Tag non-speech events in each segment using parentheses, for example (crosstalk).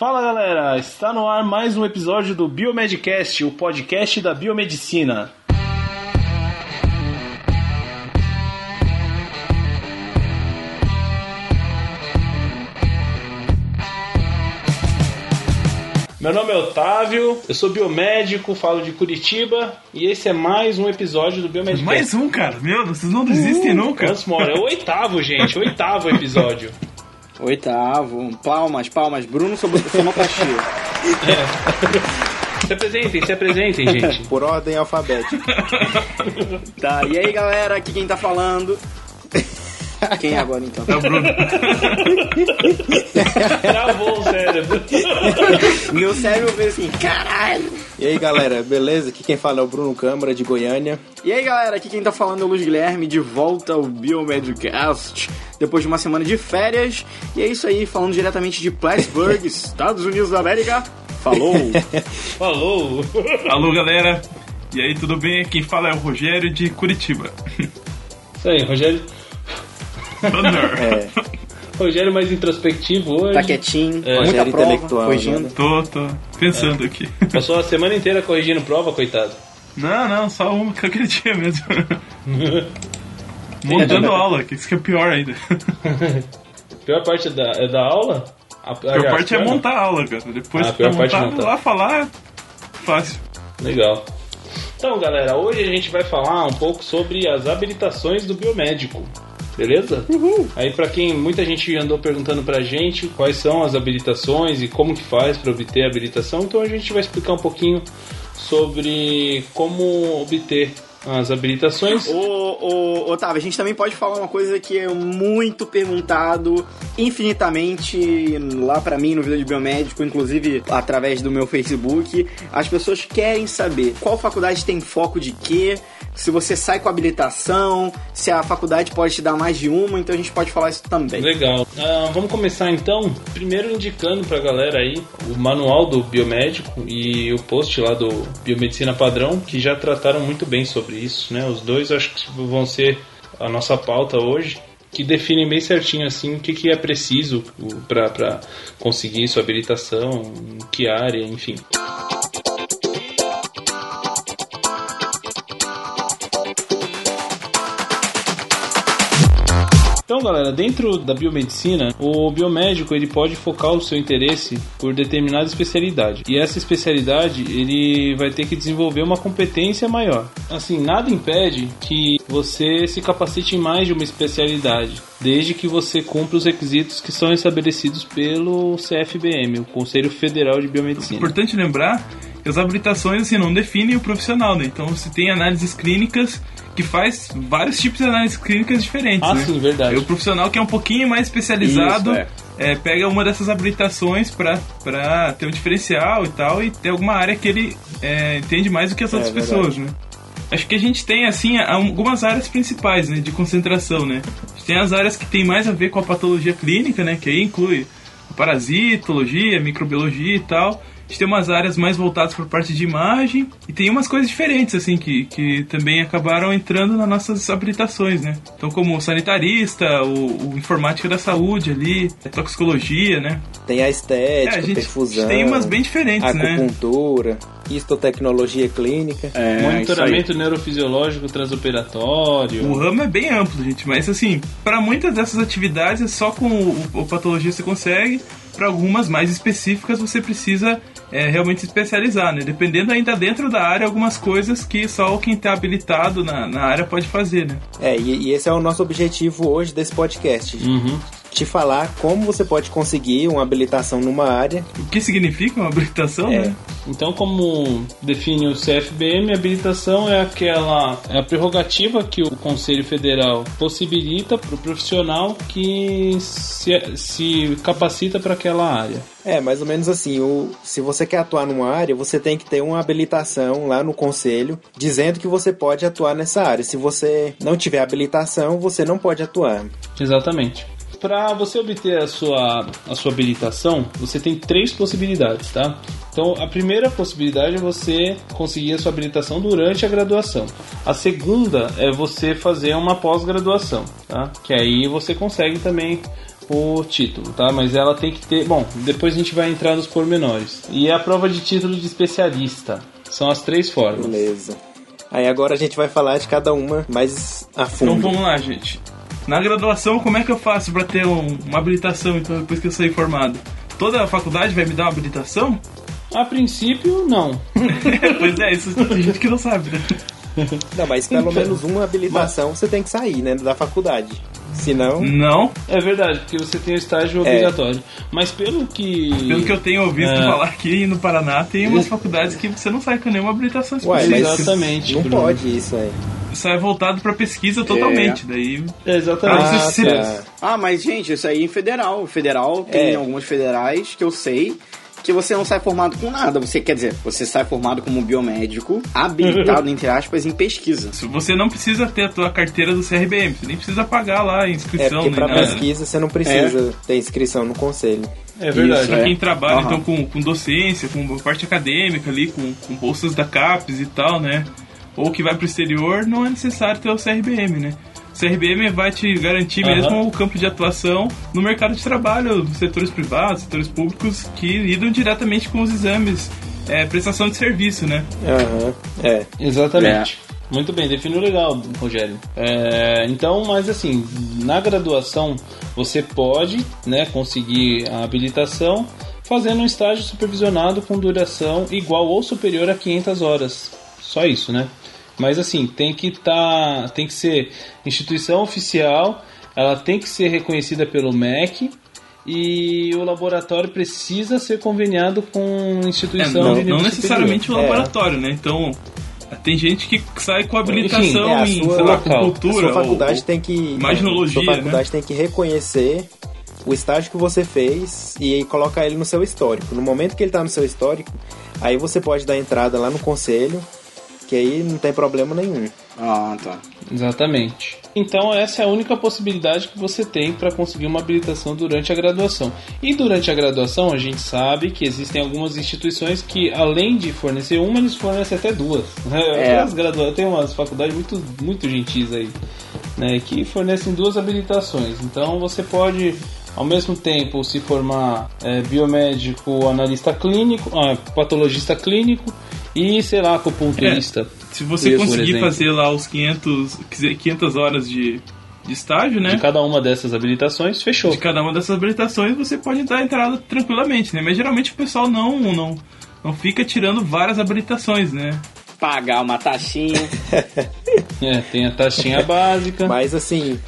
Fala galera, está no ar mais um episódio do Biomedcast, o podcast da biomedicina. Meu nome é Otávio, eu sou biomédico, falo de Curitiba e esse é mais um episódio do Biomedcast. Mais um, cara. Meu, vocês não desistem nunca. Quantos mora? É o oitavo, gente, oitavo episódio. (laughs) Oitavo. Palmas, palmas. Bruno sobre sonoplastia. (laughs) Se apresentem, se apresentem, gente. (laughs) Por ordem alfabética. (laughs) Tá, e aí galera, aqui quem tá falando. Quem é agora então? É o Bruno. Travou o cérebro. Meu cérebro fez assim, caralho! E aí galera, beleza? Aqui quem fala é o Bruno Câmara de Goiânia. E aí galera, aqui quem tá falando é o Luiz Guilherme, de volta ao Biomedcast, depois de uma semana de férias. E é isso aí, falando diretamente de Plattsburgh, (laughs) Estados Unidos da América. Falou! (laughs) Falou. Alô, galera. E aí, tudo bem? Quem fala é o Rogério de Curitiba. Isso aí, Rogério. Thunder. É, (laughs) Rogério mais introspectivo hoje. Tá quietinho, É. muita Rogério prova, intelectual, corrigindo. né? Tô, tô pensando aqui. (laughs) Passou a semana inteira corrigindo prova, coitado. Não, não, só um (laughs) que aquele dia mesmo. Montando aula, que isso que é pior ainda. A (laughs) pior parte da, é da aula? A, A pior parte é montar a aula, cara. Depois Ah, que pior tá parte é montado, montar. lá falar, fácil. Legal. Então, galera, hoje a gente vai falar um pouco sobre as habilitações do biomédico. Beleza? Uhul. Aí pra quem muita gente andou perguntando pra gente quais são as habilitações e como que faz para obter a habilitação, então a gente vai explicar um pouquinho sobre como obter as habilitações. Ô, ô, Otávio, a gente também pode falar uma coisa que é muito perguntado infinitamente lá pra mim no Vida de Biomédico, inclusive através do meu Facebook. As pessoas querem saber qual faculdade tem foco de quê, se você sai com habilitação, se a faculdade pode te dar mais de uma, então a gente pode falar isso também. Legal. Ah, vamos começar então, primeiro indicando pra galera aí o manual do biomédico e o post lá do Biomedicina Padrão, que já trataram muito bem sobre isso, né? Os dois acho que vão ser a nossa pauta hoje, que definem bem certinho assim o que, que é preciso para conseguir sua habilitação, em que área, enfim. Então, galera, dentro da biomedicina, o biomédico ele pode focar o seu interesse por determinada especialidade. E essa especialidade ele vai ter que desenvolver uma competência maior. Assim, nada impede que você se capacite em mais de uma especialidade, desde que você cumpra os requisitos que são estabelecidos pelo CFBM, o Conselho Federal de Biomedicina. Importante lembrar que as habilitações assim, não definem o profissional, né? Então você tem análises clínicas que faz vários tipos de análises clínicas diferentes, Ah, né? sim, verdade. Aí o profissional que é um pouquinho mais especializado Isso, é. é, pega uma dessas habilitações pra ter um diferencial e tal, e ter alguma área que ele é, entende mais do que as outras verdade. pessoas, né? Acho que a gente tem, assim, algumas áreas principais, né, de concentração, né? A gente tem as áreas que tem mais a ver com a patologia clínica, né, que aí inclui a parasitologia, microbiologia e tal. A gente tem umas áreas mais voltadas para parte de imagem e tem umas coisas diferentes, assim, que, que também acabaram entrando nas nossas habilitações, né? Então, como o sanitarista, o, o informática da saúde ali, a toxicologia, né? Tem a estética, É, a gente, a perfusão, gente tem umas bem diferentes, né? acupuntura, histotecnologia clínica. É, Monitoramento neurofisiológico transoperatório. O ramo é bem amplo, gente, mas assim, para muitas dessas atividades é só com o, o patologista você consegue, para algumas mais específicas você precisa é, realmente se especializar, né? Dependendo ainda dentro da área, algumas coisas que só quem tá habilitado na, na área pode fazer, né? É, e, e esse é o nosso objetivo hoje desse podcast. Uhum. Te falar como você pode conseguir uma habilitação numa área. O que significa uma habilitação, É. né? Então, como define o CFBM, a habilitação é aquela é a prerrogativa que o Conselho Federal possibilita para o profissional que se, se capacita para aquela área. É, mais ou menos assim, o, se você quer atuar numa área, você tem que ter uma habilitação lá no conselho dizendo que você pode atuar nessa área. Se você não tiver habilitação, você não pode atuar. Exatamente. Para você obter a sua, a sua habilitação, você tem três possibilidades, tá? Então, a primeira possibilidade é você conseguir a sua habilitação durante a graduação. A segunda é você fazer uma pós-graduação, tá? Que aí você consegue também o título, tá? Mas ela tem que ter. Bom, depois a gente vai entrar nos pormenores. E a prova de título de especialista. São as três formas. Beleza. Aí agora a gente vai falar de cada uma mais a fundo. Então vamos lá, gente. Na graduação, como é que eu faço pra ter um- uma habilitação, então, depois que eu sair formado? Toda a faculdade vai me dar uma habilitação? A princípio, não. (laughs) pois é, isso tem gente que não sabe, né? Não, mas pelo menos uma habilitação você tem que sair, né, da faculdade. Senão, Não, É verdade, porque você tem o estágio É. obrigatório. Mas pelo que. pelo que eu tenho ouvido É. falar aqui no Paraná, tem umas (laughs) faculdades que você não sai com nenhuma habilitação Ué, específica. mas- Exatamente. não Bruno. pode isso aí. Sai voltado pra pesquisa totalmente. Daí Exatamente. Ah, Ah, se- tá. Ah, mas gente, isso aí em federal. Federal tem É. algumas federais que eu sei que você não sai formado com nada. Você quer dizer, você sai formado como biomédico, habilitado, (laughs) entre aspas, em pesquisa. se você não precisa ter a tua carteira do CRBM, você nem precisa pagar lá a É inscrição porque pra nada. pesquisa você não precisa ter inscrição no conselho. É verdade. Isso, Pra É. quem trabalha Aham. então com, com docência, com parte acadêmica ali, com, com bolsas da CAPES e tal, né? Ou que vai pro exterior, não é necessário ter o CRBM, né? O CRBM vai te garantir Aham. mesmo o campo de atuação no mercado de trabalho, nos setores privados, setores públicos, que lidam diretamente com os exames, é, prestação de serviço, né? Aham, é. Exatamente. Muito bem, definiu legal, Rogério. É, então, mas assim, na graduação você pode né, conseguir a habilitação fazendo um estágio supervisionado com duração igual ou superior a 500 horas. Só isso, né? Mas assim, tem que tá, tem que ser instituição oficial, ela tem que ser reconhecida pelo MEC e o laboratório precisa ser conveniado com É, instituição não, de nível não necessariamente o É. laboratório, né? Então, tem gente que sai com habilitação Enfim, é, a em, sua sei lá, local. A cultura. sua faculdade ou- tem que. imaginologia, Sua faculdade tem que reconhecer o estágio que você fez e colocar ele no seu histórico. No momento que ele tá no seu histórico, aí você pode dar entrada lá no conselho, que aí não tem problema nenhum. Ah, tá. Exatamente. Então essa é a única possibilidade que você tem para conseguir uma habilitação durante a graduação. E durante a graduação a gente sabe que existem algumas instituições que além de fornecer uma, eles fornecem até duas. É. As gradua- Tem umas faculdades muito, muito gentis aí, né, que fornecem duas habilitações. Então você pode ao mesmo tempo se formar é, biomédico, analista clínico, ah, patologista clínico e sei lá acupunturista. Se você conseguir fazer lá os 500, quiser 500 horas de, de estágio, né? De cada uma dessas habilitações, fechou. De cada uma dessas habilitações você pode dar entrada tranquilamente, né? Mas geralmente o pessoal não, não, não fica tirando várias habilitações, né? Pagar uma taxinha. (laughs) É, tem a taxinha básica, Mas assim,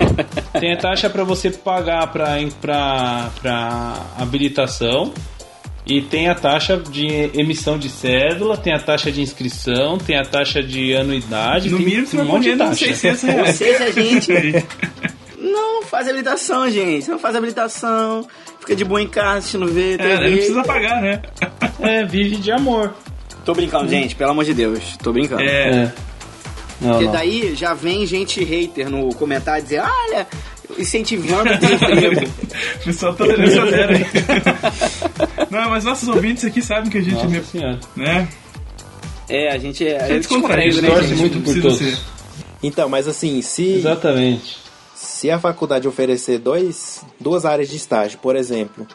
tem a taxa para você pagar para pra, pra habilitação, e tem a taxa de emissão de cédula, tem a taxa de inscrição, tem a taxa de anuidade, No tem mínimo você um vai monte de correndo uns taxa. 600 Ou (laughs) reais. seja, gente, (laughs) não faz habilitação, gente. Não faz habilitação. Fica de boa em casa assistindo ver, É, não precisa pagar, né? É, vive de amor. Tô brincando, gente, pelo amor de Deus. Tô brincando. É, É. Não, Porque não. daí já vem gente hater no comentário dizer, olha, incentivando o desemprego. o (laughs) pessoal tá dando essa zero aí. (laughs) Não, mas nossos ouvintes aqui sabem que a gente, Nossa senhora. né? é, a gente é, É é descontraído, descontraído, né, né, torce gente? muito Não por todos. ser. então, mas assim, se Exatamente. Se a faculdade oferecer dois, duas áreas de estágio, por exemplo,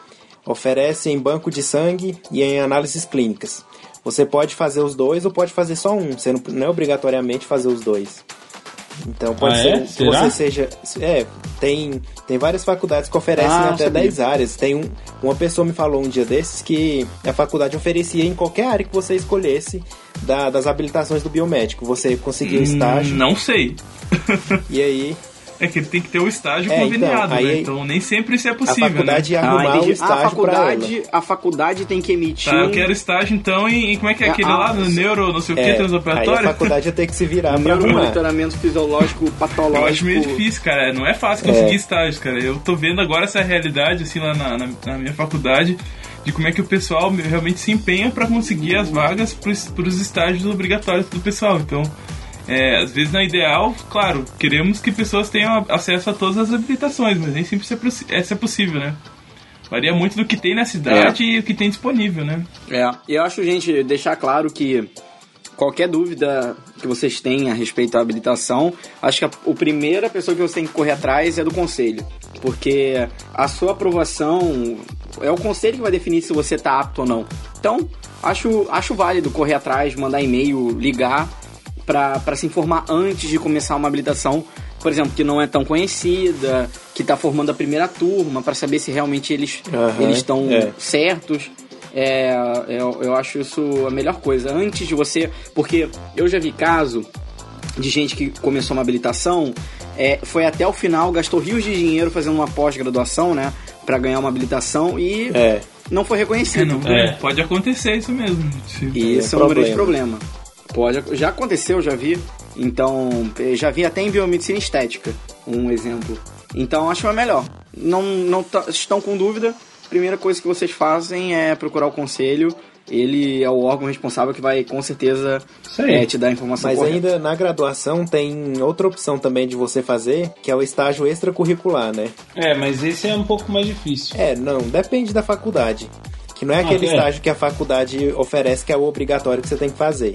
oferece em banco de sangue e em análises clínicas, você pode fazer os dois ou pode fazer só um. Você não, não é obrigatoriamente fazer os dois. Então pode Ah, ser é? que Será? você seja. É, tem, tem várias faculdades que oferecem Ah, até sabia. 10 áreas. Tem um, uma pessoa me falou um dia desses que a faculdade oferecia em qualquer área que você escolhesse da- das habilitações do biomédico. Você conseguia o estágio Não sei. e aí É que ele tem que ter o estágio É, então, conveniado, aí- né? Então nem sempre isso é a possível, faculdade né? ia arrumar Ah, um a estágio pra ela. faculdade, a faculdade tem que emitir Tá, eu quero estágio então em, em- como é que é É, aquele ah, lá no neuro, não sei o que, É, aí a transoperatório? faculdade ia ter que se virar pra arrumar. neuromonitoramento fisiológico Eu patológico. acho meio difícil, cara. Não é fácil conseguir estágio, cara. Eu tô vendo agora essa realidade, assim, lá na, na- na minha faculdade, de como é que o pessoal realmente se empenha pra conseguir as vagas pros, pros estágios obrigatórios do pessoal. Então, é, às vezes, na ideal, claro, queremos que pessoas tenham acesso a todas as habilitações, mas nem sempre isso é, isso é possível, né? Varia muito do que tem na cidade e o que tem disponível, né? É, e eu acho, gente, deixar claro que qualquer dúvida que vocês têm a respeito da habilitação, acho que a, a primeira pessoa que você tem que correr atrás é do conselho. Porque a sua aprovação é o conselho que vai definir se você está apto ou não. Então, acho, acho válido correr atrás, mandar e-mail, ligar para se informar antes de começar uma habilitação, por exemplo, que não é tão conhecida, que está formando a primeira turma, para saber se realmente eles eles estão é. certos. É, eu, eu acho isso a melhor coisa. Antes de você. Porque eu já vi caso de gente que começou uma habilitação, é, foi até o final, gastou rios de dinheiro fazendo uma pós-graduação, né? Pra ganhar uma habilitação e É. não foi É, reconhecido. não, É. Pode acontecer isso mesmo. Se- E isso É é, um problema. grande problema. Pode, já aconteceu, já vi. Então, eh, já vi até em biomedicina estética, um exemplo. Então, acho que é melhor. Não, não tá- estão com dúvida, a primeira coisa que vocês fazem é procurar o conselho. Ele é o órgão responsável que vai, com certeza, eh, te dar a informação Mas correta. ainda na graduação tem outra opção também de você fazer, que é o estágio extracurricular, né? É, mas esse é um pouco mais difícil. É, não, depende da faculdade. Que não é Ah, aquele é. estágio que a faculdade oferece que é o obrigatório que você tem que fazer.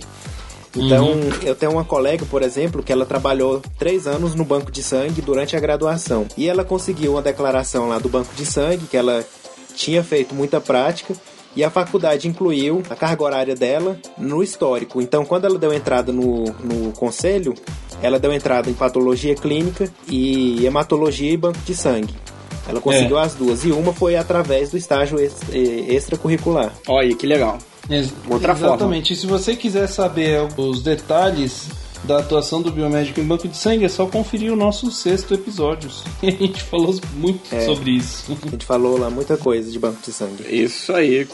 Então, eu tenho uma colega, por exemplo, que ela trabalhou três anos no banco de sangue durante a graduação. E ela conseguiu uma declaração lá do banco de sangue, que ela tinha feito muita prática, e a faculdade incluiu a carga horária dela no histórico. Então, quando ela deu entrada no, no conselho, ela deu entrada em patologia clínica e hematologia e banco de sangue. Ela conseguiu as duas. E uma foi através do estágio ex- extracurricular. Olha, que legal. Ex- Outra forma. Exatamente. E se você quiser saber os detalhes da atuação do biomédico em banco de sangue, é só conferir o nosso sexto episódio. (laughs) A gente falou muito É. sobre isso. A gente falou lá muita coisa de banco de sangue. Isso aí.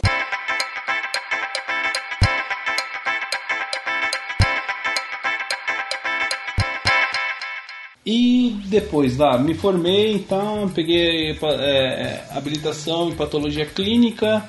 E depois lá, me formei, então, peguei é, habilitação em patologia clínica.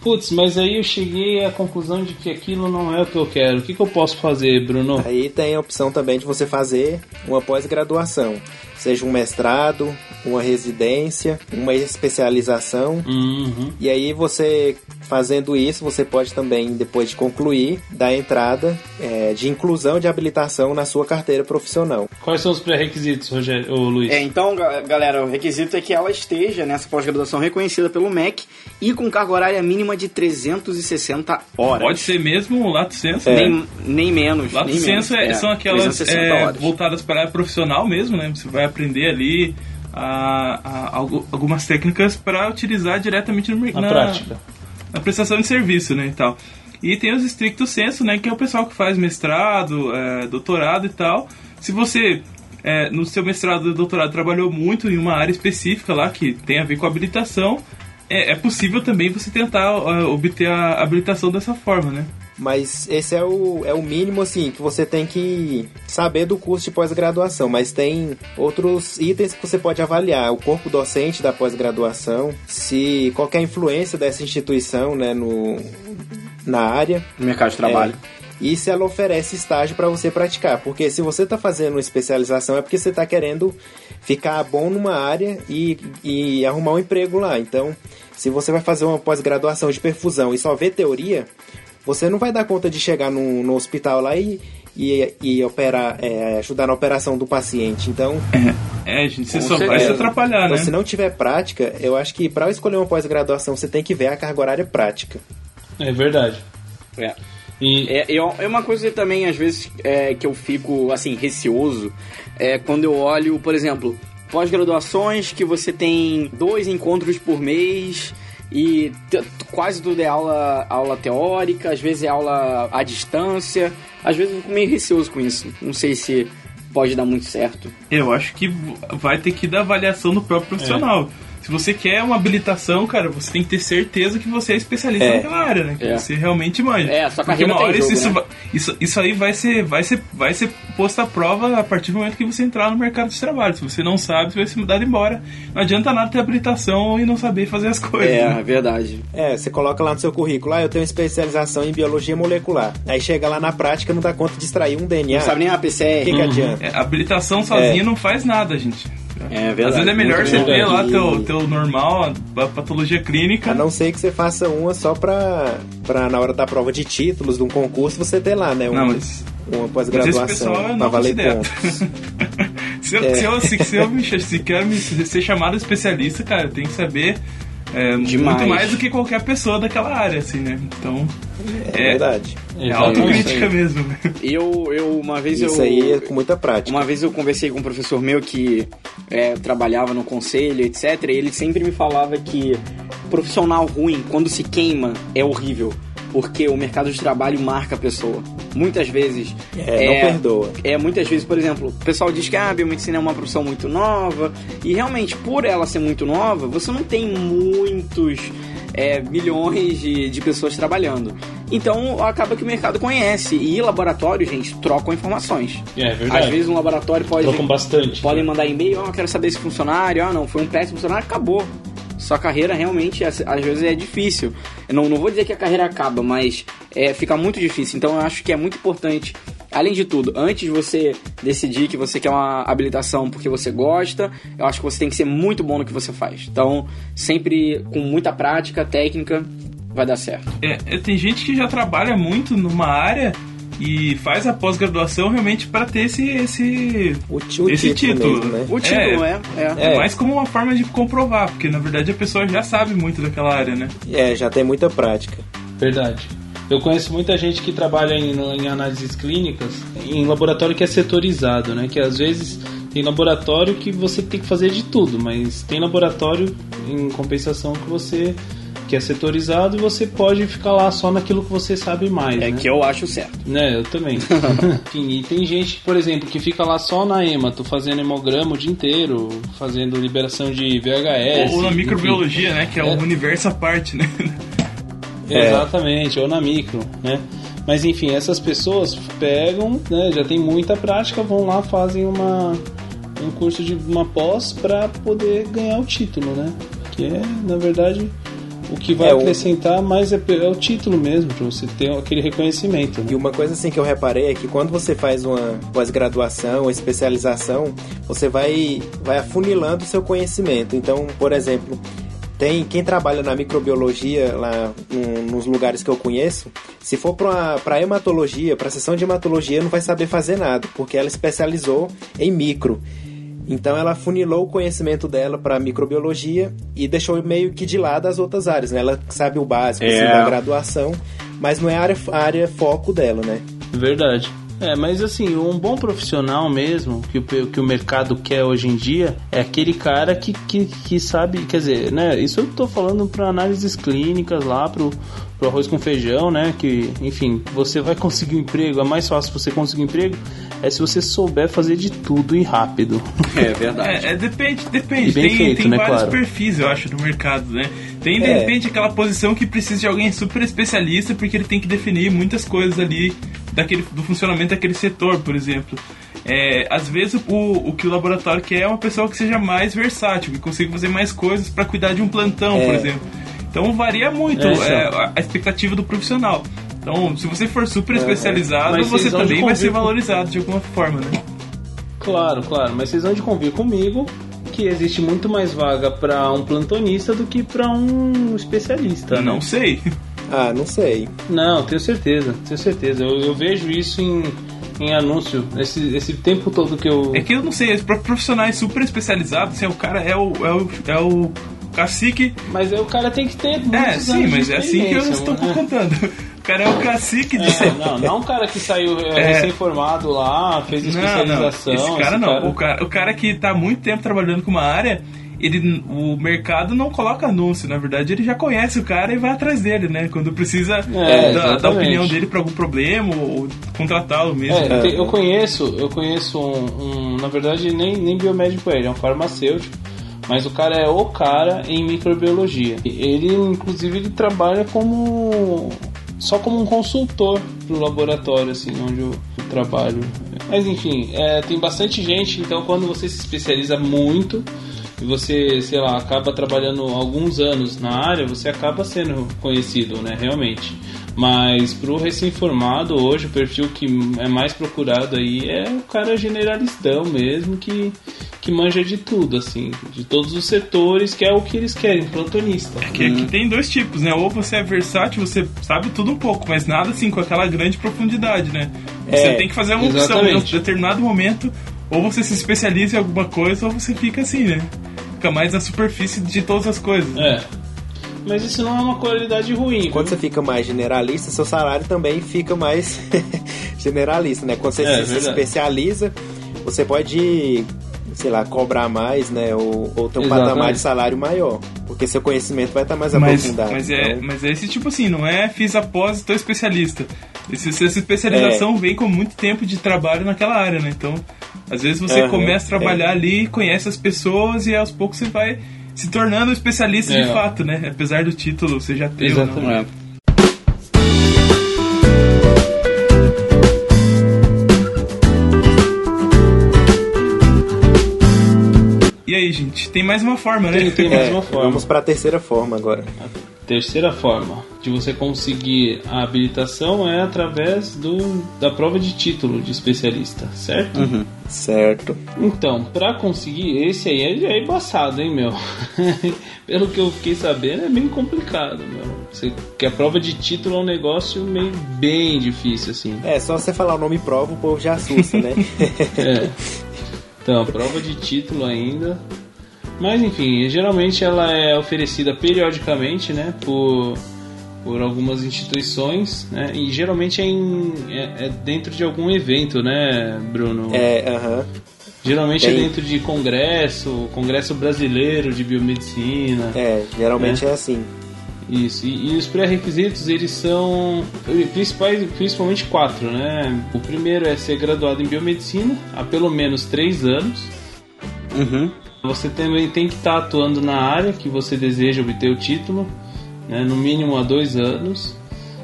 Putz, mas aí eu cheguei à conclusão de que aquilo não é o que eu quero. O que, que eu posso fazer, Bruno? Aí tem a opção também de você fazer uma pós-graduação, seja um mestrado, uma residência, uma especialização. Uhum. E aí você fazendo isso, você pode também, depois de concluir, dar entrada é, de inclusão de habilitação na sua carteira profissional. Quais são os pré-requisitos, Rogério, ô, Luiz? É, então, ga- galera, o requisito é que ela esteja nessa pós-graduação reconhecida pelo MEC e com carga horária mínima de 360 horas. Pode ser mesmo o lato senso. É. Nem, nem menos. Lato nem senso menos. é- são aquelas 360 é, horas. voltadas para a área profissional mesmo, né? Você vai aprender ali a- a- algu- algumas técnicas para utilizar diretamente no, mer- Na prática. na prestação de serviço, né, e tal. E tem os estricto senso, né, que é o pessoal que faz mestrado, é, doutorado e tal. Se você é, no seu mestrado e doutorado trabalhou muito em uma área específica lá que tem a ver com habilitação, é, é possível também você tentar é, obter a habilitação dessa forma, né? Mas esse é o, é o mínimo, assim, que você tem que saber do curso de pós-graduação. Mas tem outros itens que você pode avaliar. O corpo docente da pós-graduação, se qualquer influência dessa instituição, né, no, na área. No mercado de trabalho. É, e se ela oferece estágio para você praticar. Porque se você está fazendo uma especialização é porque você está querendo ficar bom numa área e, e arrumar um emprego lá. Então, se você vai fazer uma pós-graduação de perfusão e só ver teoria, você não vai dar conta de chegar no, no hospital lá e, e, e operar, é, ajudar na operação do paciente. Então, É, gente, você só vai certeza. se atrapalhar, então, né? se não tiver prática, eu acho que para escolher uma pós-graduação você tem que ver a carga horária prática. É verdade. É. E É, eu- é uma coisa também, às vezes, é, que eu fico, assim, receoso, é quando eu olho, por exemplo, pós-graduações que você tem dois encontros por mês e quase tudo é aula, aula teórica, às vezes é aula à distância, às vezes eu fico meio receoso com isso. Não sei se pode dar muito certo. Eu acho que vai ter que dar avaliação do próprio profissional. Se você quer uma habilitação, cara, você tem que ter certeza que você é especialista É. naquela área, né? Que É. você realmente manja. É, a sua Porque carreira uma tem hora jogo, isso, né? isso, isso aí vai ser, vai, ser, vai ser posto à prova a partir do momento que você entrar no mercado de trabalho. Se você não sabe, você vai ser mudado embora. Não adianta nada ter habilitação e não saber fazer as coisas. É, né? é verdade. É, você coloca lá no seu currículo, ah, eu tenho especialização em biologia molecular. Aí chega lá na prática não dá conta de extrair um DNA. Não sabe nem a O que, PCR. que adianta? É, habilitação sozinha não faz nada, gente. É verdade. Às vezes é melhor você verdade. lá teu, teu normal, a patologia clínica. A não ser que você faça uma só pra, pra na hora da prova de títulos de um concurso você ter lá, né? Um, Não, mas, uma pós-graduação pra não valer pontos. (laughs) se, eu, É. se, eu, se, se eu me, se quero me, ser chamado especialista, cara, eu tenho que saber é, muito mais do que qualquer pessoa daquela área, assim, né? Então, É, É. verdade. é autocrítica mesmo, né? Eu, eu, uma vez Isso eu. aí é com muita prática. Uma vez eu conversei com um professor meu que é, trabalhava no conselho, etc. E ele sempre me falava que profissional ruim, quando se queima, é horrível. Porque o mercado de trabalho marca a pessoa. Muitas vezes. É, não perdoa. É, muitas vezes, por exemplo, o pessoal diz que ah, a biomedicina é uma profissão muito nova. E realmente, por ela ser muito nova, você não tem muitos é, milhões de, de pessoas trabalhando. Então acaba que o mercado conhece. E laboratório, gente, trocam informações. É verdade. Às vezes um laboratório pode. Trocam bastante. Podem mandar e-mail, ó, quero saber esse funcionário, ah, não, foi um péssimo funcionário, acabou. Sua carreira realmente, às às vezes, é difícil. Eu não, não vou dizer que a carreira acaba, mas é, fica muito difícil. Então eu acho que é muito importante, além de tudo, antes de você decidir que você quer uma habilitação porque você gosta, eu acho que você tem que ser muito bom no que você faz. Então, sempre com muita prática, técnica, vai dar certo. É, é, tem gente que já trabalha muito numa área e faz a pós-graduação realmente para ter esse, esse, O, esse título, título. mesmo, né? O título é, é. É mais como uma forma de comprovar, porque na verdade a pessoa já sabe muito daquela área, né? É, já tem muita prática. Verdade. Eu conheço muita gente que trabalha em, em análises clínicas em laboratório que é setorizado, né? Que às vezes tem laboratório que você tem que fazer de tudo, mas tem laboratório em compensação que você que é setorizado e você pode ficar lá só naquilo que você sabe mais, É né? que eu acho certo. Né, eu também. (laughs) Enfim, e tem gente, por exemplo, que fica lá só na hemato, fazendo hemograma o dia inteiro, fazendo liberação de VHS. Ou na enfim. microbiologia, né? Que é, É. um universo à parte, né? É. Exatamente, ou na micro, né? Mas enfim, essas pessoas pegam, né, já tem muita prática, vão lá, fazem uma, um curso de uma pós para poder ganhar o título, né? Que é, na verdade, o que vai É, acrescentar mais é, é o título mesmo, para você ter aquele reconhecimento. Né? E uma coisa assim que eu reparei é que quando você faz uma pós-graduação, uma especialização, você vai, vai afunilando o seu conhecimento. Então, por exemplo, tem quem trabalha na microbiologia lá no- nos lugares que eu conheço, se for para hematologia, para a seção de hematologia, não vai saber fazer nada, porque ela especializou em micro. Então ela funilou o conhecimento dela para microbiologia e deixou meio que de lado as outras áreas, né? Ela sabe o básico assim, É. da graduação, mas não é a área, a área foco dela, né? Verdade. É, mas assim, um bom profissional mesmo, que o, que o mercado quer hoje em dia, é aquele cara que, que, que sabe, quer dizer, né? Isso eu tô falando para análises clínicas lá, pro, pro arroz com feijão, né? Que, enfim, você vai (laughs) conseguir um emprego, é mais fácil você conseguir um emprego é se você souber fazer de tudo e rápido. É verdade. É, é, depende, depende. E bem Tem, feito, tem né, vários claro. perfis, eu acho, no mercado, né? Tem, de É. repente, aquela posição que precisa de alguém super especialista, porque ele tem que definir muitas coisas ali daquele, do funcionamento daquele setor, por exemplo. É, às vezes o, o que o laboratório quer é uma pessoa que seja mais versátil, que consiga fazer mais coisas para cuidar de um plantão, É. por exemplo. Então varia muito É, é, a- a expectativa do profissional. Então, se você for super especializado, Mas você vocês vão de também vai ser valorizado de alguma forma, né? Claro, claro, mas vocês vão de convir comigo que existe muito mais vaga para um plantonista do que para um especialista. né? Não sei. Ah, não sei. Não, tenho certeza, tenho certeza. Eu, eu vejo isso em, em anúncio, esse, esse tempo todo que eu. É que eu não sei, para profissionais super especializados, assim, o cara é o, é o, é o cacique. Mas aí o cara tem que ter É, sim, anos de mas é assim que eu estou mano, né? contando. O cara é o cacique de. É, não, não um cara que saiu é, É. recém-formado lá, fez Não, não, especialização. esse cara não. O, cara, o cara que tá há muito tempo trabalhando com uma área, ele, o mercado não coloca anúncio, na verdade ele já conhece o cara e vai atrás dele, né? Quando precisa É, da, da opinião dele pra algum problema ou contratá-lo mesmo. É, eu conheço, eu conheço um, um- na verdade nem, nem biomédico é, ele é um farmacêutico, mas o cara é o cara em microbiologia. Ele inclusive ele trabalha como só como um consultor pro laboratório assim onde eu, eu trabalho. Mas enfim, é, tem bastante gente, então quando você se especializa muito e você, sei lá, acaba trabalhando alguns anos na área, você acaba sendo conhecido, né, realmente. Mas pro recém-formado hoje, o perfil que é mais procurado aí é o cara generalistão mesmo, que, que manja de tudo, assim, de todos os setores, que é o que eles querem, plantonista. Que aqui tem dois tipos, né? Ou você é versátil, você sabe tudo um pouco, mas nada assim com aquela grande profundidade, né? Você É, tem que fazer uma opção em um exatamente. determinado momento, ou você se especializa em alguma coisa, ou você fica assim, né? Fica mais na superfície de todas as coisas. É. Mas isso não é uma qualidade ruim. Quando viu? você fica mais generalista, seu salário também fica mais (laughs) generalista, né? Quando você É, se verdade. especializa, você pode, sei lá, cobrar mais, né? Ou, ou ter um Exatamente. patamar de salário maior. Porque seu conhecimento vai estar mais Mas, aprofundado. mas, é, Então, mas é esse tipo assim, não é fiz a pós e tô especialista. Esse- essa especialização vem com muito tempo de trabalho naquela área, né? Então, às vezes você Aham, começa a trabalhar é. ali, conhece as pessoas e aos poucos você vai se tornando um especialista É. de fato, né? Apesar do título você já ter. ou não. Exatamente. E aí, gente, tem mais uma forma, né? Tem, tem mais é, uma forma. vamos para a terceira forma agora. Terceira forma de você conseguir a habilitação é através do, da prova de título de especialista, certo? Certo. Então, pra conseguir esse aí é, é embaçado, hein, meu? (laughs) Pelo que eu fiquei sabendo, é bem complicado, meu. Você, que a prova de título é um negócio meio bem difícil, assim. É, só você falar o nome prova, o povo já assusta, né? (laughs) É. Então, prova de título ainda. Mas enfim, geralmente ela é oferecida periodicamente, né, por, por algumas instituições, né, e geralmente é, em, é, é dentro de algum evento, né, Bruno? é, aham. Geralmente é Tem. dentro de congresso, congresso brasileiro de biomedicina. É, geralmente é, assim. Isso, e, e os pré-requisitos eles são principais, principalmente quatro, né? O primeiro é ser graduado em biomedicina há pelo menos três anos. Uhum. Você também tem que estar atuando na área que você deseja obter o título, né? no mínimo há dois anos.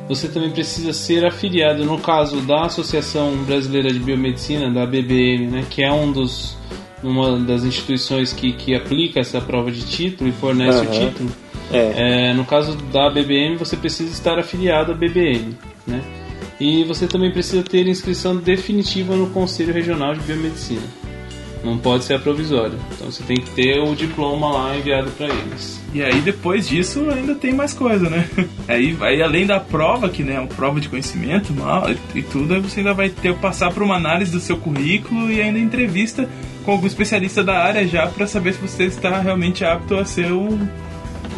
Você também precisa ser afiliado, no caso da Associação Brasileira de Biomedicina, da BBM, né? que é um dos, uma das instituições que, que aplica essa prova de título e fornece o Aham. título. É. É, no caso da BBM, você precisa estar afiliado à BBM, né? E você também precisa ter inscrição definitiva no Conselho Regional de Biomedicina. Não pode ser a provisória. Então você tem que ter o diploma lá enviado para eles. E aí depois disso ainda tem mais coisa, né? (laughs) Aí, além da prova, que né, é uma prova de conhecimento mal, e, tudo, você ainda vai ter passar por uma análise do seu currículo e ainda entrevista com algum especialista da área já para saber se você está realmente apto a ser um, um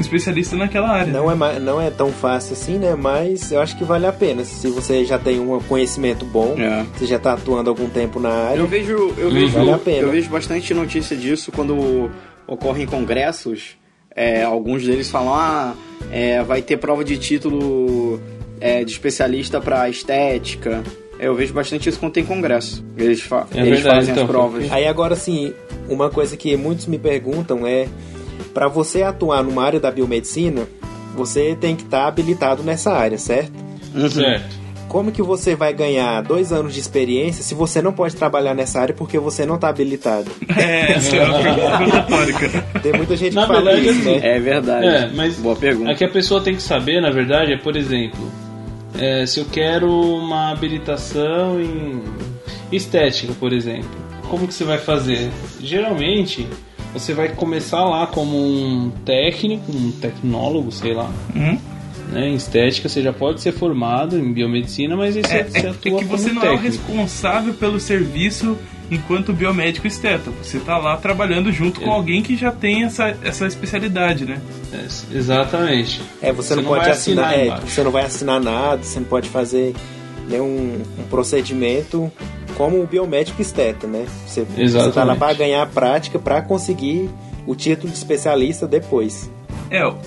especialista naquela área. Não é, ma- não é tão fácil assim, né? Mas eu acho que vale a pena. Se você já tem um conhecimento bom, É. você já tá atuando algum tempo na área. Eu vejo, eu vejo, Vale a pena. eu vejo bastante notícia disso quando ocorrem congressos. É, alguns deles falam, ah, é, vai ter prova de título é, de especialista para estética. Eu vejo bastante isso quando tem congresso. Eles, fa É eles verdade, fazem então. as provas. Aí agora sim, uma coisa que muitos me perguntam é para você atuar numa área da biomedicina, você tem que estar habilitado nessa área, certo? Uhum. Certo. Como que você vai ganhar dois anos de experiência se você não pode trabalhar nessa área porque você não está habilitado? (laughs) É, essa é uma pergunta retórica. Tem muita gente Na que fala verdade, isso, assim, né? É verdade. É, mas Boa pergunta. É que a pessoa tem que saber, na verdade, é, por exemplo, é, se eu quero uma habilitação em estética, por exemplo, como que você vai fazer? Geralmente, você vai começar lá como um técnico, um tecnólogo, sei lá. Hum? Né? Em estética você já pode ser formado em biomedicina, mas você, É, você é- é atua que você como não é o técnico. responsável pelo serviço enquanto biomédico esteta. Você tá lá trabalhando junto com É. alguém que já tem essa, essa especialidade, né? É, exatamente. É, você, não, não pode vai assinar, assinar é, você não vai assinar nada, você não pode fazer nenhum um procedimento como o biomédico esteta, né? Você, você tá lá Exatamente. para ganhar a prática para conseguir o título de especialista depois. É, al-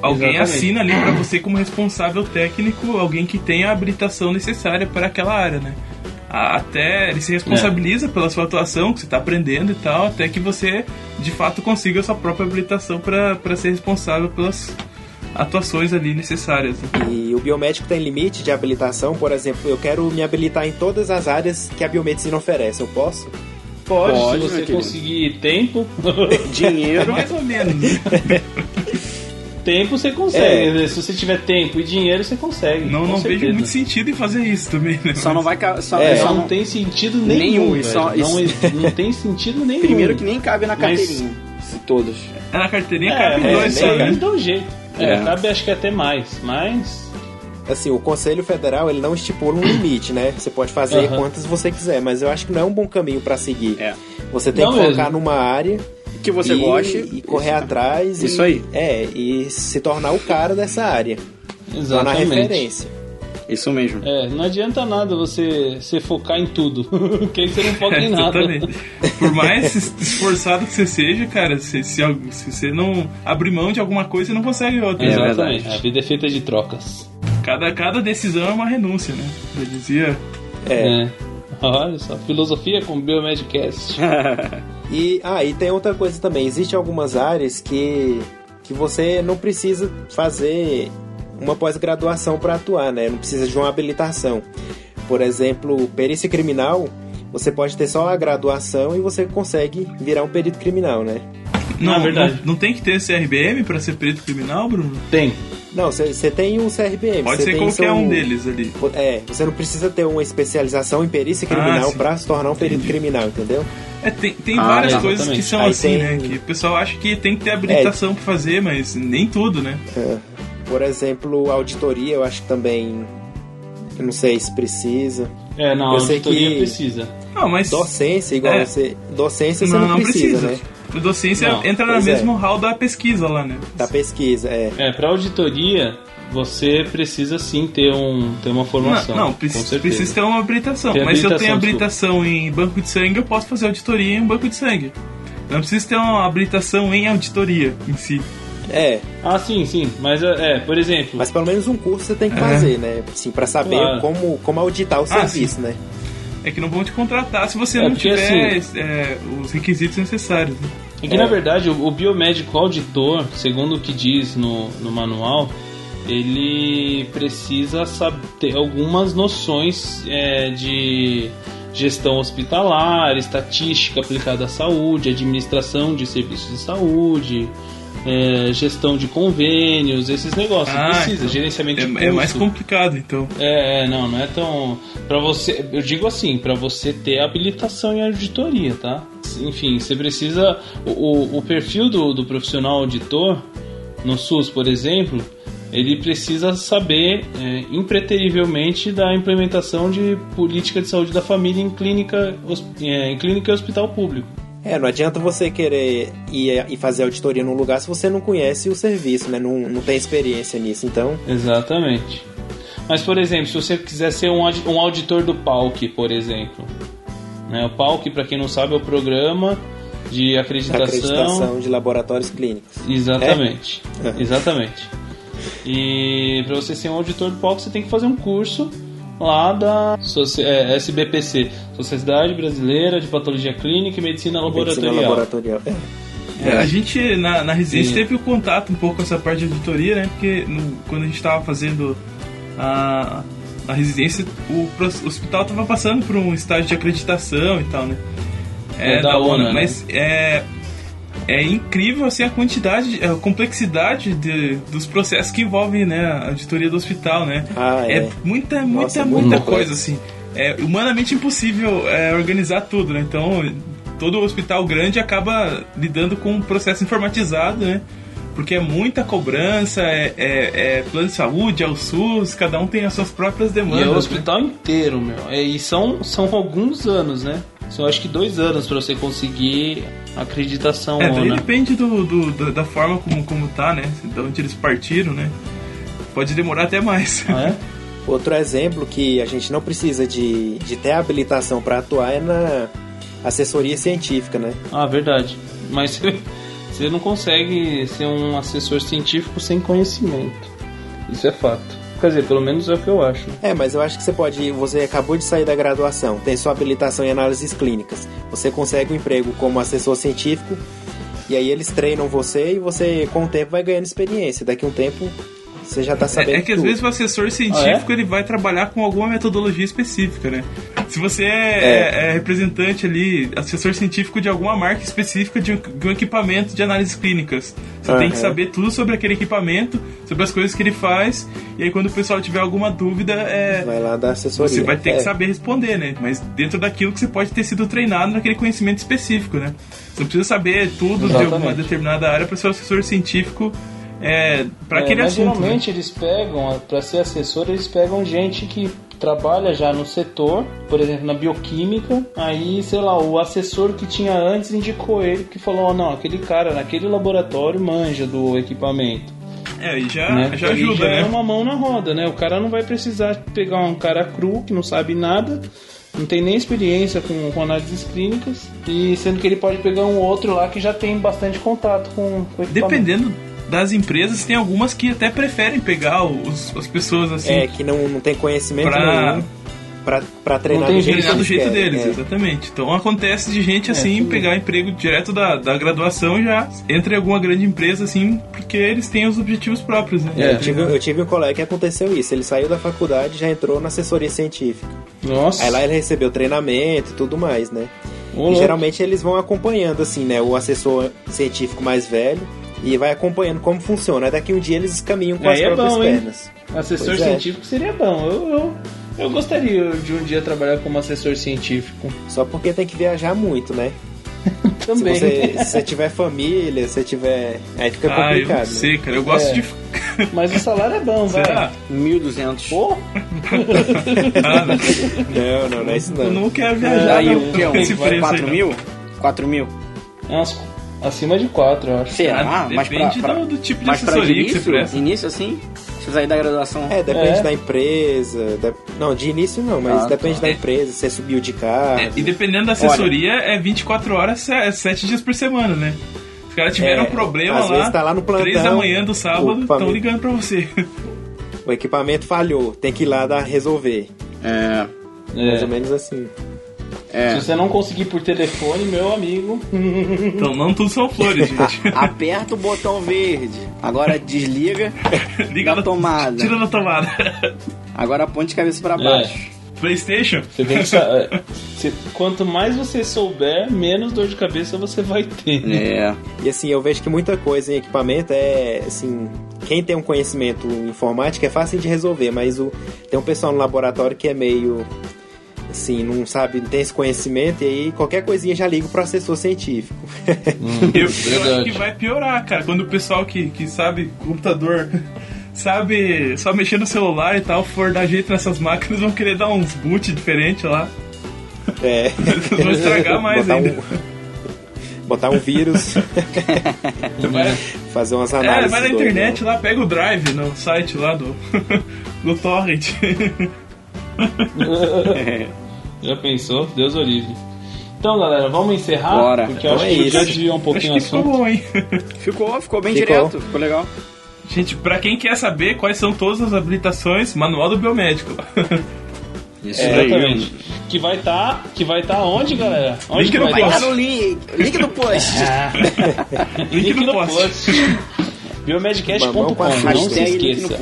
alguém Exatamente. assina ali pra você como responsável técnico, alguém que tenha a habilitação necessária para aquela área, né? Até ele se responsabiliza É. pela sua atuação, que você tá aprendendo e tal, até que você de fato consiga a sua própria habilitação para ser responsável pelas atuações ali necessárias. né? E o biomédico tem limite de habilitação, por exemplo, eu quero me habilitar em todas as áreas que a biomedicina oferece, eu posso? Pode, Pode, se você conseguir tempo. (laughs) Dinheiro. Mais ou menos. né? (laughs) tempo você consegue. Se você tiver tempo e dinheiro, você consegue. Não, não certeza. vejo muito sentido em fazer isso também, né? Só não vai. Só, É. só Não, não tem sentido nenhum. Nenhum, só- não, não (laughs) tem sentido nenhum. Primeiro que nem cabe na Mas- carteirinha. Se todos. É, na carteirinha É, cabe é, dois é, só, é, né? dá um jeito. É, É. cabe acho que até mais, mas. Assim, o Conselho Federal ele não estipula um limite, né? Você pode fazer Aham. quantas você quiser, mas eu acho que não é um bom caminho pra seguir. É. Você tem Não que focar numa área Que você e, goste. e correr atrás. Isso e, aí. É, e se tornar o cara dessa área. Tornar Exatamente. referência. Isso mesmo. É, não adianta nada você, você focar em tudo, (laughs) que aí você não foca em (laughs) nada. Exatamente. Por mais es- esforçado que você seja, cara, se, se, se você não abrir mão de alguma coisa, você não consegue outra. É Exatamente. verdade. A vida é feita de trocas. Cada, cada decisão é uma renúncia, né? Eu dizia. É. É. Olha só, filosofia com Biomedcast. (laughs) E, ah, e tem outra coisa também. Existem algumas áreas que, que você não precisa fazer uma pós-graduação para atuar, né? Não precisa de uma habilitação. Por exemplo, perícia criminal, você pode ter só a graduação e você consegue virar um perito criminal, né? Não, é verdade. Não, não tem que ter CRBM pra ser perito criminal, Bruno? Tem. Não, você tem um CRBM. Pode ser tem qualquer seu- um deles ali. É, você não precisa ter uma especialização em perícia Ah, criminal sim. para se tornar um perito criminal, entendeu? É, tem, tem Ah, várias exatamente. coisas que são Aí assim, tem- né? Que o pessoal acha que tem que ter habilitação pra fazer, mas nem tudo, né? Por exemplo, auditoria, eu acho que também. Eu não sei se precisa. É, não, Eu auditoria que- precisa. Não, mas. Docência, igual É. você. Docência você não, precisa, né? A docência Não, entra na pois é. mesmo hall da pesquisa lá, né? Da pesquisa, é. É, pra auditoria, você precisa sim ter, um, ter uma formação. Não, não precisa, precisa ter uma habilitação. Tem mas se eu tenho habilitação, habilitação em banco de sangue, eu posso fazer auditoria em um banco de sangue. Não preciso ter uma habilitação em auditoria em si. É, Ah, sim, sim. Mas, é, é, por exemplo... mas pelo menos um curso você tem que fazer, né? Assim, pra saber Claro. como, como auditar o Ah, serviço, né? É que não vão te contratar se você É, não porque, tiver é, os requisitos necessários. né? É que, É. na verdade, o, o biomédico auditor, segundo o que diz no, no manual, ele precisa saber, ter algumas noções é, de gestão hospitalar, estatística aplicada à saúde, administração de serviços de saúde, é, gestão de convênios, esses negócios. Ah, precisa, então gerenciamento de É, é mais custo. complicado, então. É, é, não, não é tão. Pra você. Eu digo assim, pra você ter habilitação em auditoria, tá? Enfim, você precisa. O, o, perfil do, do profissional auditor, no SUS, por exemplo, ele precisa saber é, impreterivelmente da implementação de política de saúde da família em clínica, é, em clínica e hospital público. É, não adianta você querer ir e fazer auditoria num lugar se você não conhece o serviço, né? Não, não tem experiência nisso. Então, Exatamente. Mas, por exemplo, se você quiser ser um, um auditor do PALC, por exemplo. Né? O PALC, para quem não sabe, é o programa de acreditação. acreditação de laboratórios clínicos. Exatamente. É? Exatamente. E para você ser um auditor do PALC, você tem que fazer um curso lá da Soci- é, SBPC Sociedade Brasileira de Patologia Clínica e Medicina Medicina Laboratorial. laboratorial. É. É, a gente, na, na residência, Sim. teve o contato um pouco com essa parte de auditoria, né? Porque no- quando a gente estava fazendo a, a residência, o, o hospital estava passando por um estágio de acreditação e tal, né? É, da ONA, né? Mas é, é incrível assim, a quantidade, a complexidade de, dos processos que envolvem né, a auditoria do hospital, né? Ah, é. é muita, muita, Nossa, é muita complexo. coisa, assim. É humanamente impossível é, organizar tudo, né? Então, todo hospital grande acaba lidando com um processo informatizado, né? Porque é muita cobrança, é, é- é plano de saúde, é o SUS, cada um tem as suas próprias E demandas. é o né? hospital inteiro, meu. É, E são, são alguns anos, né? São acho que dois anos para você conseguir acreditação É, daí depende do, do- do- da forma como, como tá, né? De onde eles partiram, né? Pode demorar até mais. Ah, é? (laughs) Outro exemplo que a gente não precisa de, de ter habilitação para atuar é na assessoria científica, né? Ah, verdade. Mas (laughs) você não consegue ser um assessor científico sem conhecimento. Isso é fato. Quer dizer, pelo menos é o que eu acho. É, mas eu acho que você pode. Você acabou de sair da graduação, tem sua habilitação em análises clínicas. Você consegue um emprego como assessor científico, e aí eles treinam você e você, com o tempo, vai ganhando experiência. Daqui a um tempo, você já tá sabendo É, é que às tudo. vezes o assessor científico ele vai trabalhar com alguma metodologia específica, né? Se você é, é- é representante ali, assessor científico de alguma marca específica de um, de um equipamento de análises clínicas, você tem que saber tudo sobre aquele equipamento, sobre as coisas que ele faz, e aí quando o pessoal tiver alguma dúvida, é, Vai lá dar assessoria. você vai ter É. que saber responder, né? Mas dentro daquilo que você pode ter sido treinado naquele conhecimento específico, né? Você não precisa saber tudo de Exatamente. alguma determinada área para ser assessor científico é, para É, aquele mas assunto. né? geralmente eles pegam, para ser assessor, eles pegam gente que trabalha já no setor, por exemplo, na bioquímica. Aí, sei lá, o assessor que tinha antes indicou ele, que falou: ó, não, aquele cara naquele laboratório manja do equipamento. É, e já, né? já ajuda, já né? é uma mão na roda, né? O cara não vai precisar pegar um cara cru que não sabe nada. Não tem nem experiência com, com análises clínicas, e sendo que ele pode pegar um outro lá que já tem bastante contato com, com o equipamento. Dependendo das empresas, tem algumas que até preferem pegar os, as pessoas assim. É, que não, não tem conhecimento Pra- nenhum pra, pra treinar Não tem do jeito, treinar do jeito querem, deles, é. exatamente. Então acontece de gente assim tudo pegar emprego direto da, da graduação já entra em alguma grande empresa assim, porque eles têm os objetivos próprios, né? É. Eu tive, eu tive um colega que aconteceu isso. Ele saiu da faculdade e já entrou na assessoria científica. Nossa, Aí lá ele recebeu treinamento e tudo mais, né? E geralmente eles vão acompanhando, assim, né? O assessor científico mais velho e vai acompanhando como funciona. Daqui um dia eles caminham com as Aí é próprias bom, hein? pernas. Assessor Pois é. científico seria bom. Eu, eu, eu gostaria de um dia trabalhar como assessor científico. Só porque tem que viajar muito, né? (laughs) Também. Se você, se você tiver família, se você tiver. Aí fica Ah, eu não complicado. né? sei, cara. Eu gosto É. de. (laughs) Mas o salário é bom, vai. Será? 1.200. Pô, não. Não, não, não é isso eu não. não quero viajar. Aí não, o que? aí, 4 não. mil? 4 mil? é umas, acima de 4, eu acho. Será? Ah, mas pra, depende pra, do, do tipo de pra de assessoria que você início, presta. início assim? Você sair da graduação. É, depende É. da empresa. da- Não, de início não, mas Ah, depende tá. da empresa, se você subiu de carro. É, e dependendo da assessoria, é 24 horas, 7 dias por semana, né? Os caras tiveram É, um problema às lá, vezes tá lá no 3 da plantão, manhã do sábado, estão ligando pra você. O equipamento falhou, tem que ir lá dar, resolver. É. Mais É. ou menos assim. É. Se você não conseguir por telefone, meu amigo. (laughs) Então não tudo são flores, (laughs) gente. Aperta o botão verde. Agora desliga. (laughs) Liga Na tomada. Tira da tomada. Agora ponte de cabeça pra baixo. Playstation? Você tem que é, você- quanto mais você souber, menos dor de cabeça você vai ter. né? É. E assim, eu vejo que muita coisa em equipamento é, assim, quem tem um conhecimento informático é fácil de resolver, mas o, tem um pessoal no laboratório que é meio, assim, não sabe, não tem esse conhecimento, e aí qualquer coisinha já liga pro assessor científico. Eu, eu acho verdade. que vai piorar, cara. Quando o pessoal que, que sabe computador, (laughs) sabe só mexer no celular e tal, for dar jeito nessas máquinas, vão querer dar uns boot diferentes lá. É, Eles vão estragar mais botar ainda. Um, botar um vírus, (laughs) fazer umas É, análises. vai na internet lá, pega o drive no site lá do, (laughs) do Torrent. (laughs) Já pensou? Deus o livre. Então, galera, vamos encerrar? Bora. Porque eu Então acho é que isso. já desviou um Acho pouquinho o que ficou bom, hein? (laughs) Ficou, ficou bem Ficou. direto. Ficou legal. Gente, pra quem quer saber quais são todas as habilitações, manual do biomédico. (laughs) Isso É, exatamente. Que vai estar. que vai estar onde, galera? Onde Link que no vai estar? estar no link. Link do post. Link no post. Biomedcast.com, Mamão com a não se link no esqueça.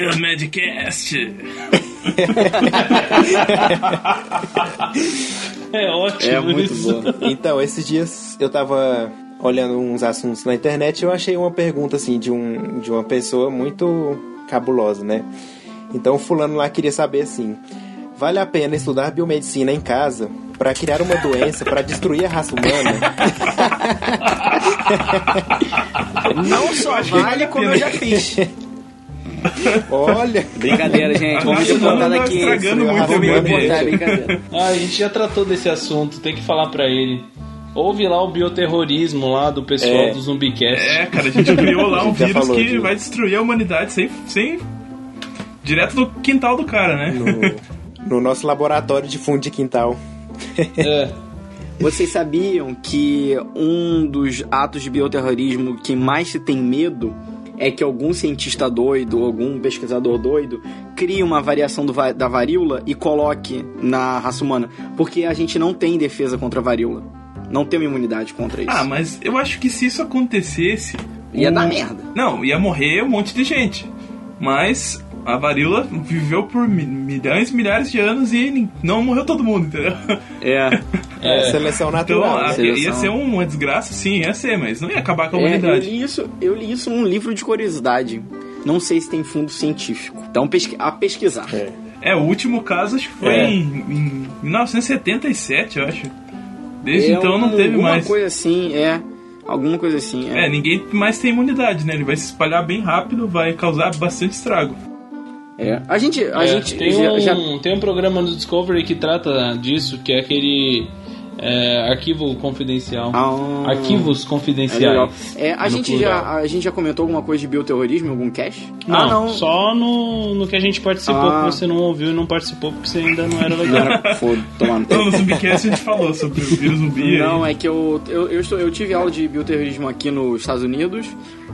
Do Biomedcast. É ótimo É muito isso. bom. Então, esses dias eu tava olhando uns assuntos na internet e eu achei uma pergunta assim de, um, de uma pessoa muito cabulosa, né? Então o fulano lá queria saber assim: vale a pena estudar biomedicina em casa para criar uma doença para destruir a raça humana? Não só vale como eu já fiz. Olha, Brincadeira, gente. Vamos não, daqui. estragando Vamos muito ambiente. brincadeira. Ah, a gente já tratou desse assunto, tem que falar pra ele. Ouve lá o bioterrorismo lá do pessoal É. do Zumbicast. É, cara, a gente criou lá (laughs) um vírus falou que disso. vai destruir a humanidade sem, sem. direto do quintal do cara, né? no, no nosso laboratório de fundo de quintal. É. (laughs) Vocês sabiam que um dos atos de bioterrorismo que mais se tem medo é que algum cientista doido, algum pesquisador doido, crie uma variação do da varíola e coloque na raça humana? Porque a gente não tem defesa contra a varíola. não ter uma imunidade contra isso. Ah, mas eu acho que se isso acontecesse. Ia o- dar merda. Não, ia morrer um monte de gente. Mas a varíola viveu por mi- milhões, milhares de anos e não morreu todo mundo, entendeu? É. (laughs) É, Seleção Então natural. né? Seleção. ia ser uma desgraça, sim, ia ser, mas não ia acabar com a É, eu humanidade. li isso, eu li isso num livro de curiosidade. Não sei se tem fundo científico. Então pesqui- a pesquisar. É. É, o último caso acho que foi É. em, em 1977, eu acho. Desde É então não teve alguma mais. coisa assim, é. Alguma coisa assim, é. É, ninguém mais tem imunidade, né? Ele vai se espalhar bem rápido, vai causar bastante estrago. É. A gente, a É, gente tem, já, um, já- tem um programa no Discovery que trata disso, que é aquele é, arquivo confidencial. Ah, Arquivos é confidenciais. legal. É, a, gente plural. já, a gente já comentou alguma coisa de bioterrorismo em algum cast? Não, ah, não. só no, no que a gente participou, Ah. que você não ouviu e não participou porque você ainda não era Não legal. foda, tomando Então, no (laughs) Zumbicast a gente falou sobre o vírus (laughs) zumbi. Não, aí. é que eu, eu, eu, estou, eu tive aula de bioterrorismo aqui nos Estados Unidos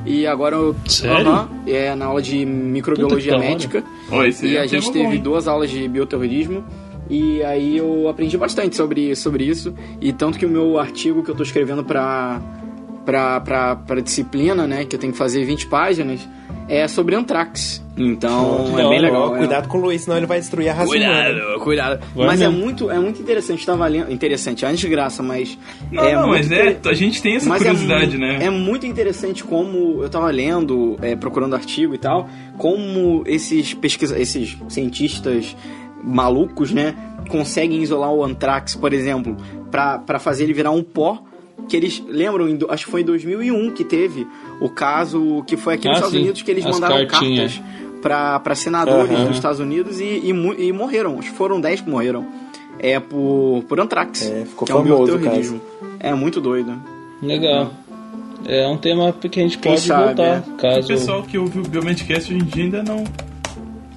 e agora eu. Sério? É na aula de microbiologia médica. Ó, E é a gente teve bom, duas aulas de bioterrorismo. E aí eu aprendi bastante sobre, sobre isso. E tanto que o meu artigo que eu tô escrevendo pra, pra disciplina, né? Que eu tenho que fazer 20 páginas, é sobre antrax. Então Que é bem legal. É. cuidado com o Luiz, senão ele vai destruir a raça humana. Cuidado, cuidado. Vai mas é muito, é muito interessante. Tava lendo. Interessante, antes de graça, mas. Não, é não, muito mas é, a gente tem essa mas curiosidade, é, né? É muito interessante como eu tava lendo, é, procurando artigo e tal, como esses pesquisa, esses cientistas malucos, né, conseguem isolar o antrax, por exemplo, pra pra fazer ele virar um pó. Que eles lembram, acho que foi em 2001 que teve o caso que foi aqui nos Ah, Estados sim. Unidos que eles As mandaram cartinhas. cartas pra pra senadores Aham. dos Estados Unidos e, e, e morreram. Acho que foram 10 que morreram. É por, por antrax. É, ficou que é um famoso o bioterrorismo. É muito doido. Legal. É um tema que a gente Quem pode sabe, voltar, é. O caso... pessoal que ouviu o Biomedcast hoje em dia ainda não.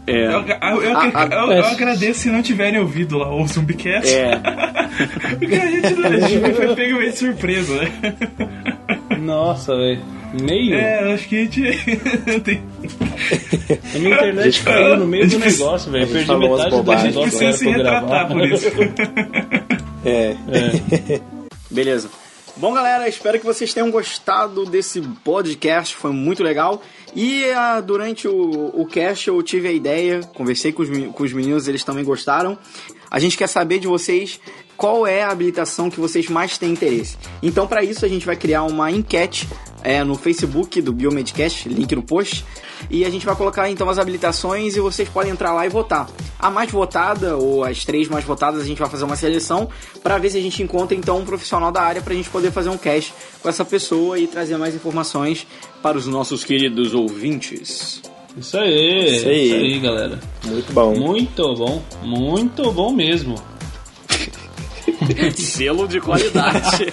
É. Eu, eu- eu- eu- eu agradeço se não tiverem ouvido lá o Zumbicast. É. (laughs) Porque a gente, a gente foi pego meio de surpresa, né? Nossa, velho. Meio? É, acho que a gente. (laughs) tem- A minha internet caiu no meio do negócio, velho. Perdi metade do a gente precisa se retratar por isso. (laughs) É. É. Beleza. Bom, galera, espero que vocês tenham gostado desse podcast, foi muito legal. E ah, durante o, o cast eu tive a ideia, conversei com os, com os meninos, eles também gostaram. A gente quer saber de vocês qual é a habilitação que vocês mais têm interesse. Então, para isso, a gente vai criar uma enquete é, no Facebook do Biomedcast, link no post. E a gente vai colocar então as habilitações e vocês podem entrar lá e votar. A mais votada, ou as três mais votadas, a gente vai fazer uma seleção para ver se a gente encontra então um profissional da área para a gente poder fazer um cast com essa pessoa e trazer mais informações para os nossos queridos ouvintes. Isso aí, Isso aí. isso aí, galera. Muito bom. Muito bom, muito bom mesmo. (laughs) Selo de qualidade.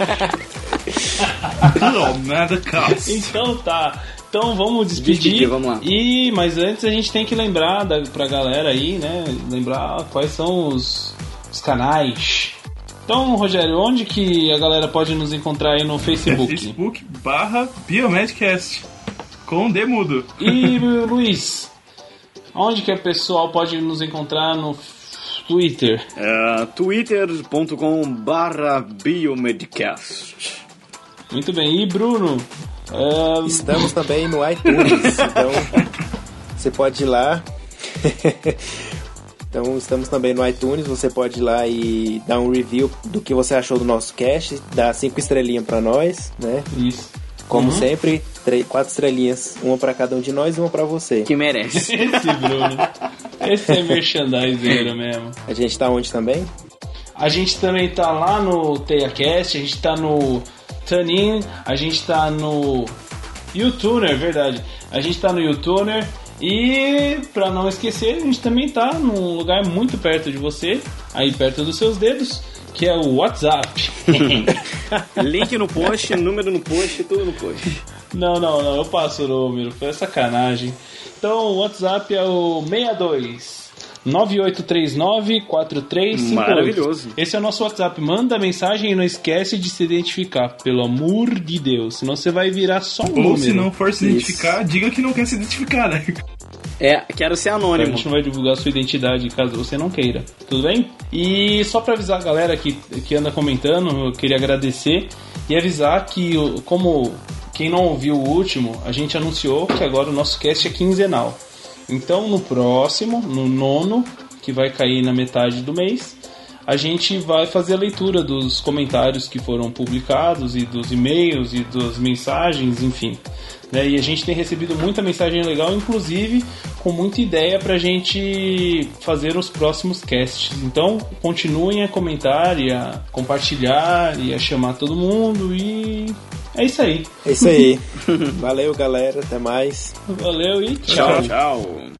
Não, nada. Então tá. Então vamos despedir. Despedir, vamos lá. E mas antes a gente tem que lembrar da, pra galera aí, né? Lembrar quais são os, os canais. Então, Rogério, onde que a galera pode nos encontrar aí no Facebook? Facebook barra Biomedcast. Com D mudo. E Luiz, onde que a pessoal pode nos encontrar no Twitter? É, twitter.com barra biomedcast. Muito bem. E Bruno? é, Estamos também no iTunes, (laughs) então você pode ir lá. (laughs) então estamos também no iTunes, você pode ir lá e dar um review do que você achou do nosso cast, dar cinco estrelinhas pra nós, né? isso. Como Uhum. sempre, três, quatro estrelinhas, uma pra cada um de nós e uma pra você. Que merece. Esse Bruno. Esse é merchandiseiro mesmo. A gente tá onde também? A gente também tá lá no TeiaCast, a gente tá no Tunin, a gente tá no YouTuner, verdade. A gente tá no YouTuner e pra não esquecer, a gente também tá num lugar muito perto de você, aí perto dos seus dedos, que é o WhatsApp. (laughs) Link no post, número no post, tudo no post. Não, não, não, eu passo o número, foi sacanagem. Então o WhatsApp é o 62 9839-4358. Maravilhoso. Esse é o nosso WhatsApp. Manda mensagem e não esquece de se identificar, pelo amor de Deus. Senão você vai virar só um Ou número. se não for se Isso. identificar, diga que não quer se identificar, né? É, quero ser A anônimo. gente não vai divulgar sua identidade caso você não queira, tudo bem? E só pra avisar a galera que, que anda comentando, eu queria agradecer e avisar que, como quem não ouviu o último, a gente anunciou que agora o nosso cast é quinzenal. Então no próximo, no nono, que vai cair na metade do mês, a gente vai fazer a leitura dos comentários que foram publicados e dos e-mails e das mensagens, enfim. né? E a gente tem recebido muita mensagem legal, inclusive com muita ideia pra gente fazer os próximos casts. Então continuem a comentar e a compartilhar e a chamar todo mundo e é isso aí. É isso aí. (laughs) Valeu, galera. Até mais. Valeu e tchau. Tchau, tchau.